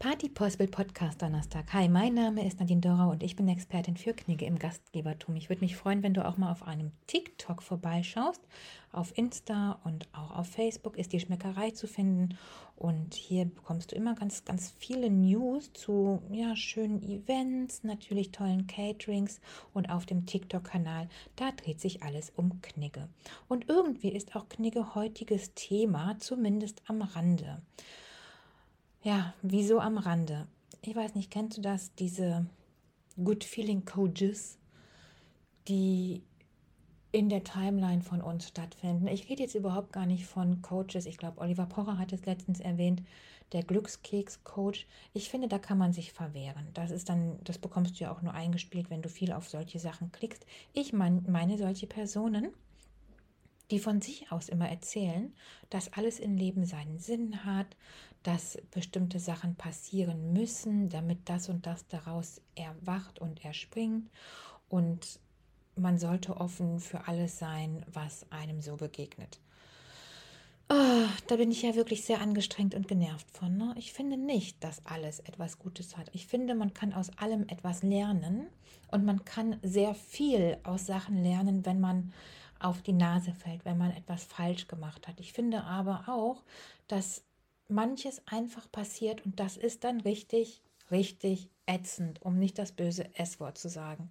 Party Possible Podcast Donnerstag. Hi, mein Name ist Nadine Dora und ich bin Expertin für Knigge im Gastgebertum. Ich würde mich freuen, wenn du auch mal auf einem TikTok vorbeischaust. Auf Insta und auch auf Facebook ist die Schmeckerei zu finden. Und hier bekommst du immer ganz, ganz viele News zu ja, schönen Events, natürlich tollen Caterings. Und auf dem TikTok-Kanal, da dreht sich alles um Knigge. Und irgendwie ist auch Knigge heutiges Thema, zumindest am Rande. Ja, wieso am Rande? Ich weiß nicht, kennst du das, diese Good Feeling Coaches, die in der Timeline von uns stattfinden. Ich rede jetzt überhaupt gar nicht von Coaches. Ich glaube, Oliver Pocher hat es letztens erwähnt, der Glückskeks-Coach. Ich finde, da kann man sich verwehren. Das ist dann, das bekommst du ja auch nur eingespielt, wenn du viel auf solche Sachen klickst. Ich mein, meine solche Personen, die von sich aus immer erzählen, dass alles im Leben seinen Sinn hat, dass bestimmte Sachen passieren müssen, damit das und das daraus erwacht und erspringt. Und man sollte offen für alles sein, was einem so begegnet. Oh, da bin ich ja wirklich sehr angestrengt und genervt von. Ne? Ich finde nicht, dass alles etwas Gutes hat. Ich finde, man kann aus allem etwas lernen und man kann sehr viel aus Sachen lernen, wenn man auf die Nase fällt, wenn man etwas falsch gemacht hat. Ich finde aber auch, dass manches einfach passiert und das ist dann richtig, richtig ätzend, um nicht das böse S-Wort zu sagen.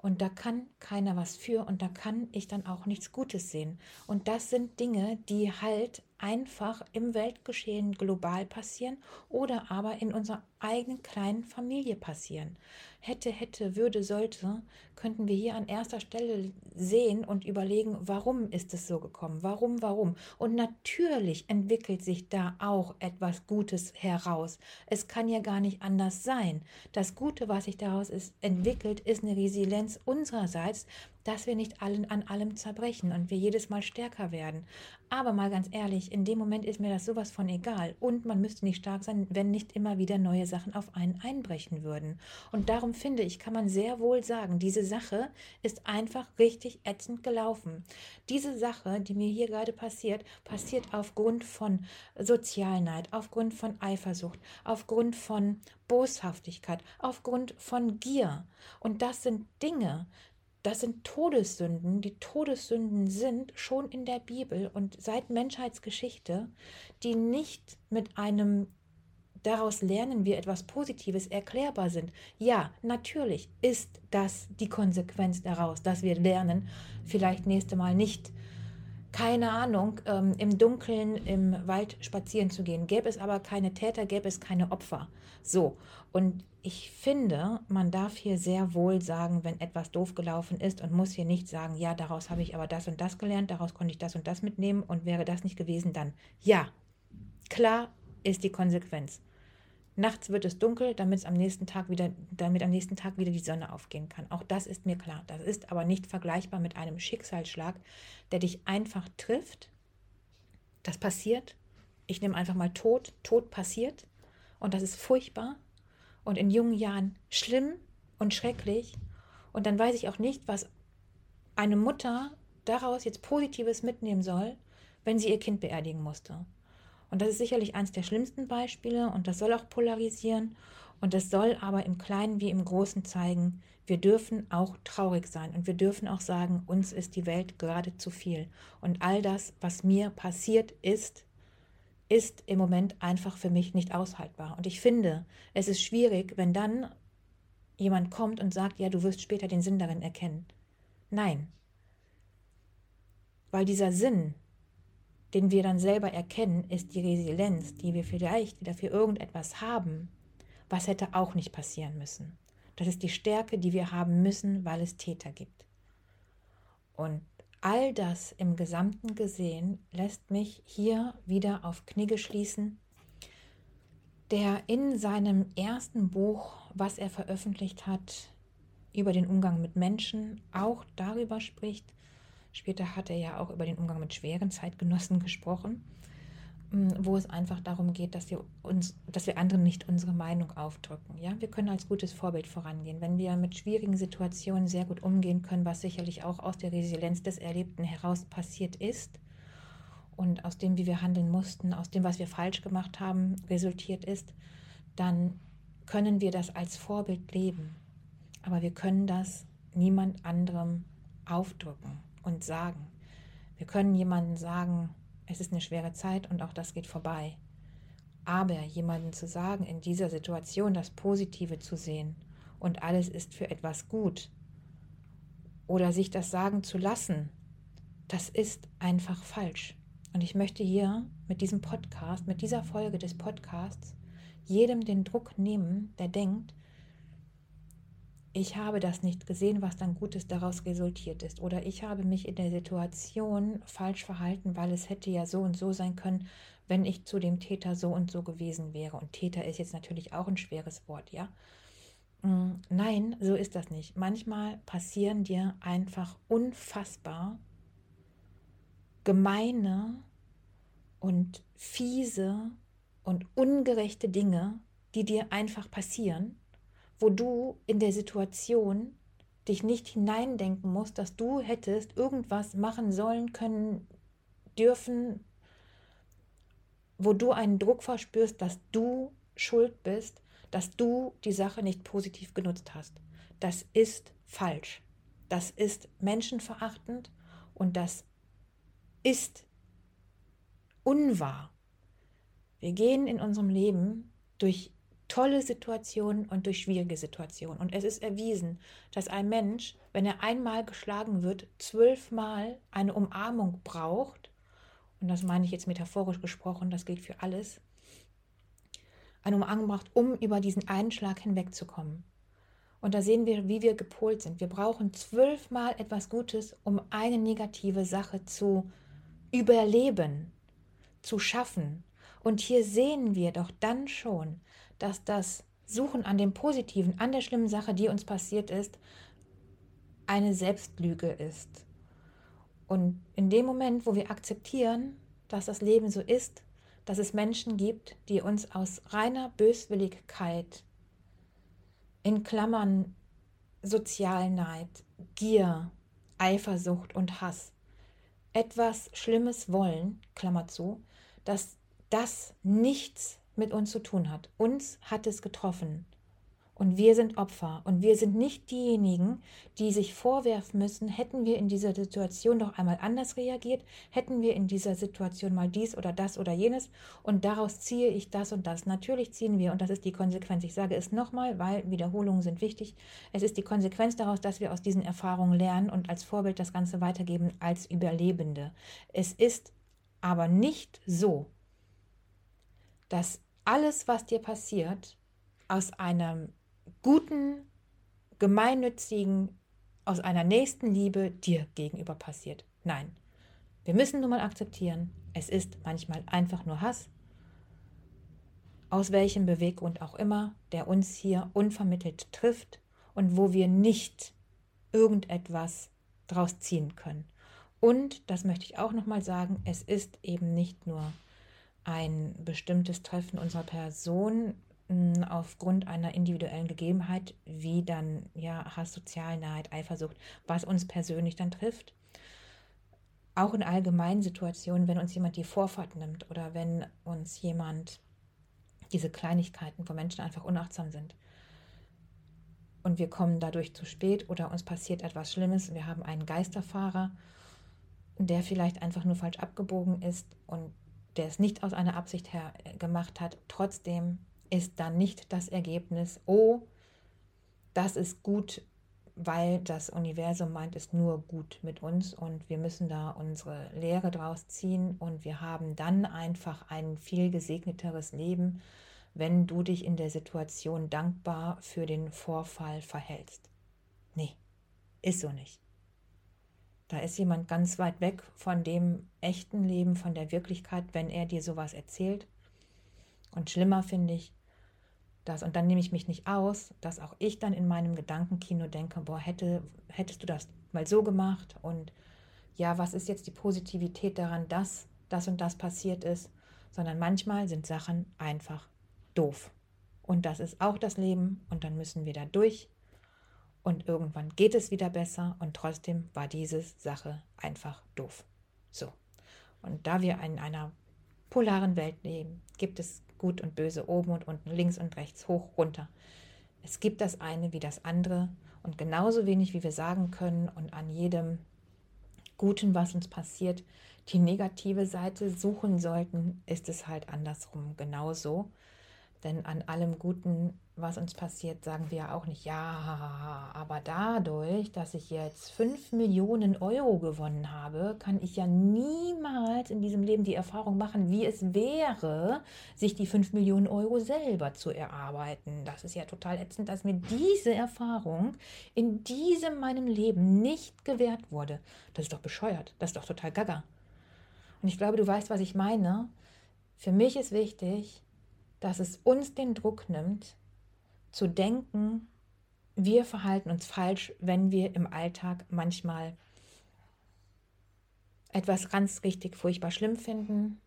Und da kann keiner was für und da kann ich dann auch nichts Gutes sehen. Und das sind Dinge, die halt einfach im Weltgeschehen global passieren oder aber in unserer eigenen kleinen Familie passieren. Hätte, hätte, würde, sollte, könnten wir hier an erster Stelle sehen und überlegen, warum ist es so gekommen? Warum, warum? Und natürlich entwickelt sich da auch etwas Gutes heraus. Es kann ja gar nicht anders sein. Das Gute, was sich daraus ist, entwickelt, ist eine Resilienz unsererseits, dass wir nicht allen an allem zerbrechen und wir jedes Mal stärker werden. Aber mal ganz ehrlich, in dem Moment ist mir das sowas von egal. Und man müsste nicht stark sein, wenn nicht immer wieder neue Sachen auf einen einbrechen würden. Und darum finde ich, kann man sehr wohl sagen, diese Sache ist einfach richtig ätzend gelaufen. Diese Sache, die mir hier gerade passiert, passiert aufgrund von Sozialneid, aufgrund von Eifersucht, aufgrund von Boshaftigkeit, aufgrund von Gier. Und das sind Dinge, das sind Todessünden. Die Todessünden sind schon in der Bibel und seit Menschheitsgeschichte, die nicht mit einem daraus lernen wir etwas Positives erklärbar sind. Ja, natürlich ist das die Konsequenz daraus, dass wir lernen, vielleicht nächste Mal nicht keine Ahnung, ähm, im Dunkeln im Wald spazieren zu gehen. Gäbe es aber keine Täter, gäbe es keine Opfer. So, und ich finde, man darf hier sehr wohl sagen, wenn etwas doof gelaufen ist und muss hier nicht sagen, ja, daraus habe ich aber das und das gelernt, daraus konnte ich das und das mitnehmen und wäre das nicht gewesen, dann ja, klar ist die Konsequenz. Nachts wird es dunkel, damit am nächsten Tag wieder, damit am nächsten Tag wieder die Sonne aufgehen kann. Auch das ist mir klar. Das ist aber nicht vergleichbar mit einem Schicksalsschlag, der dich einfach trifft. Das passiert. Ich nehme einfach mal Tod. Tod passiert. Und das ist furchtbar. Und in jungen Jahren schlimm und schrecklich. Und dann weiß ich auch nicht, was eine Mutter daraus jetzt Positives mitnehmen soll, wenn sie ihr Kind beerdigen musste. Und das ist sicherlich eines der schlimmsten Beispiele und das soll auch polarisieren und das soll aber im Kleinen wie im Großen zeigen, wir dürfen auch traurig sein und wir dürfen auch sagen, uns ist die Welt gerade zu viel. Und all das, was mir passiert ist, ist im Moment einfach für mich nicht aushaltbar. Und ich finde, es ist schwierig, wenn dann jemand kommt und sagt, ja, du wirst später den Sinn darin erkennen. Nein. Weil dieser Sinn, den wir dann selber erkennen, ist die Resilienz, die wir vielleicht wieder für irgendetwas haben, was hätte auch nicht passieren müssen. Das ist die Stärke, die wir haben müssen, weil es Täter gibt. Und all das im Gesamten gesehen lässt mich hier wieder auf Knigge schließen, der in seinem ersten Buch, was er veröffentlicht hat, über den Umgang mit Menschen auch darüber spricht, Später hat er ja auch über den Umgang mit schweren Zeitgenossen gesprochen, mm, wo es einfach darum geht, dass wir uns, dass wir anderen nicht unsere Meinung aufdrücken. Ja, wir können als gutes Vorbild vorangehen. Wenn wir mit schwierigen Situationen sehr gut umgehen können, was sicherlich auch aus der Resilienz des Erlebten heraus passiert ist und aus dem, wie wir handeln mussten, aus dem, was wir falsch gemacht haben, resultiert ist, dann können wir das als Vorbild leben. Aber wir können das niemand anderem aufdrücken und sagen. Wir können jemandem sagen, es ist eine schwere Zeit und auch das geht vorbei. Aber jemandem zu sagen, in dieser Situation das Positive zu sehen und alles ist für etwas gut oder sich das sagen zu lassen, das ist einfach falsch. Und ich möchte hier mit diesem Podcast, mit dieser Folge des Podcasts, jedem den Druck nehmen, der denkt, ich habe das nicht gesehen, was dann Gutes daraus resultiert ist. Oder ich habe mich in der Situation falsch verhalten, weil es hätte ja so und so sein können, wenn ich zu dem Täter so und so gewesen wäre. Und Täter ist jetzt natürlich auch ein schweres Wort, ja. Mm, nein, so ist das nicht. Manchmal passieren dir einfach unfassbar gemeine und fiese und ungerechte Dinge, die dir einfach passieren wo du in der Situation dich nicht hineindenken musst, dass du hättest irgendwas machen sollen, können, dürfen, wo du einen Druck verspürst, dass du schuld bist, dass du die Sache nicht positiv genutzt hast. Das ist falsch. Das ist menschenverachtend und das ist unwahr. Wir gehen in unserem Leben durch tolle Situationen und durch schwierige Situationen. Und es ist erwiesen, dass ein Mensch, wenn er einmal geschlagen wird, zwölfmal eine Umarmung braucht. Und das meine ich jetzt metaphorisch gesprochen, das gilt für alles. Eine Umarmung braucht, um über diesen einen Schlag hinwegzukommen. Und da sehen wir, wie wir gepolt sind. Wir brauchen zwölfmal etwas Gutes, um eine negative Sache zu überleben, zu schaffen. Und hier sehen wir doch dann schon, dass das Suchen an dem Positiven, an der schlimmen Sache, die uns passiert ist, eine Selbstlüge ist. Und in dem Moment, wo wir akzeptieren, dass das Leben so ist, dass es Menschen gibt, die uns aus reiner Böswilligkeit, in Klammern Sozialneid, Gier, Eifersucht und Hass, etwas Schlimmes wollen, Klammer zu, dass das nichts mit uns zu tun hat. Uns hat es getroffen. Und wir sind Opfer. Und wir sind nicht diejenigen, die sich vorwerfen müssen, hätten wir in dieser Situation doch einmal anders reagiert, hätten wir in dieser Situation mal dies oder das oder jenes und daraus ziehe ich das und das. Natürlich ziehen wir, und das ist die Konsequenz. Ich sage es nochmal, weil Wiederholungen sind wichtig. Es ist die Konsequenz daraus, dass wir aus diesen Erfahrungen lernen und als Vorbild das Ganze weitergeben als Überlebende. Es ist aber nicht so, dass alles, was dir passiert, aus einem guten, gemeinnützigen, aus einer nächsten Liebe dir gegenüber passiert. Nein, wir müssen nun mal akzeptieren, es ist manchmal einfach nur Hass, aus welchem Beweggrund auch immer, der uns hier unvermittelt trifft und wo wir nicht irgendetwas draus ziehen können. Und, das möchte ich auch nochmal sagen, es ist eben nicht nur ein bestimmtes Treffen unserer Person hm, aufgrund einer individuellen Gegebenheit, wie dann ja Hass, Sozialneid, Eifersucht, was uns persönlich dann trifft. Auch in allgemeinen Situationen, wenn uns jemand die Vorfahrt nimmt oder wenn uns jemand diese Kleinigkeiten, wo Menschen einfach unachtsam sind und wir kommen dadurch zu spät oder uns passiert etwas Schlimmes, wir haben einen Geisterfahrer, der vielleicht einfach nur falsch abgebogen ist und der es nicht aus einer Absicht her äh, gemacht hat, trotzdem ist dann nicht das Ergebnis, oh, das ist gut, weil das Universum meint es nur gut mit uns und wir müssen da unsere Lehre draus ziehen und wir haben dann einfach ein viel gesegneteres Leben, wenn du dich in der Situation dankbar für den Vorfall verhältst. Nee, ist so nicht. Da ist jemand ganz weit weg von dem echten Leben, von der Wirklichkeit, wenn er dir sowas erzählt. Und schlimmer finde ich, dass, und dann nehme ich mich nicht aus, dass auch ich dann in meinem Gedankenkino denke, boah, hätte, hättest du das mal so gemacht und ja, was ist jetzt die Positivität daran, dass das und das passiert ist, sondern manchmal sind Sachen einfach doof. Und das ist auch das Leben und dann müssen wir da durch und irgendwann geht es wieder besser und trotzdem war diese Sache einfach doof. So. Und da wir in einer polaren Welt leben, gibt es gut und böse, oben und unten, links und rechts, hoch, runter. Es gibt das eine wie das andere und genauso wenig wie wir sagen können und an jedem Guten, was uns passiert, die negative Seite suchen sollten, ist es halt andersrum genauso. Denn an allem Guten, was uns passiert, sagen wir ja auch nicht, ja, aber dadurch, dass ich jetzt 5 Millionen Euro gewonnen habe, kann ich ja niemals in diesem Leben die Erfahrung machen, wie es wäre, sich die 5 Millionen Euro selber zu erarbeiten. Das ist ja total ätzend, dass mir diese Erfahrung in diesem meinem Leben nicht gewährt wurde. Das ist doch bescheuert. Das ist doch total gaga. Und ich glaube, du weißt, was ich meine. Für mich ist wichtig, dass es uns den Druck nimmt, zu denken, wir verhalten uns falsch, wenn wir im Alltag manchmal etwas ganz richtig furchtbar schlimm finden,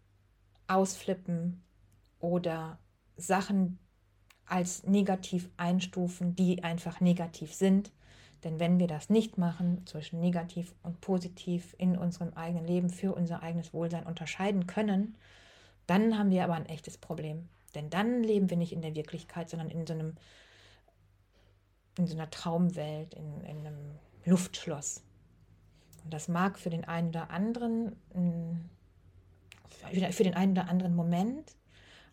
ausflippen oder Sachen als negativ einstufen, die einfach negativ sind. Denn wenn wir das nicht machen, zwischen negativ und positiv in unserem eigenen Leben für unser eigenes Wohlsein unterscheiden können, dann haben wir aber ein echtes Problem. Denn dann leben wir nicht in der Wirklichkeit, sondern in so einem, in so einer Traumwelt, in, in einem Luftschloss. Und das mag für den einen oder anderen, für den einen oder anderen Moment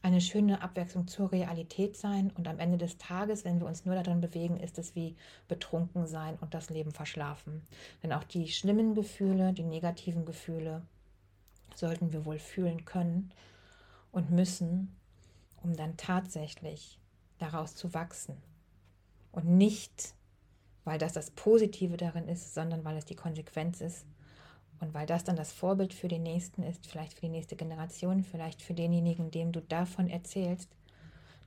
eine schöne Abwechslung zur Realität sein. Und am Ende des Tages, wenn wir uns nur darin bewegen, ist es wie betrunken sein und das Leben verschlafen. Denn auch die schlimmen Gefühle, die negativen Gefühle sollten wir wohl fühlen können und müssen, um dann tatsächlich daraus zu wachsen. Und nicht, weil das das Positive darin ist, sondern weil es die Konsequenz ist und weil das dann das Vorbild für den Nächsten ist, vielleicht für die nächste Generation, vielleicht für denjenigen, dem du davon erzählst,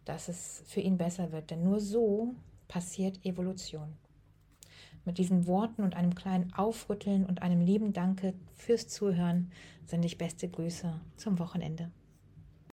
dass es für ihn besser wird. Denn nur so passiert Evolution. Mit diesen Worten und einem kleinen Aufrütteln und einem lieben Danke fürs Zuhören sende ich beste Grüße zum Wochenende.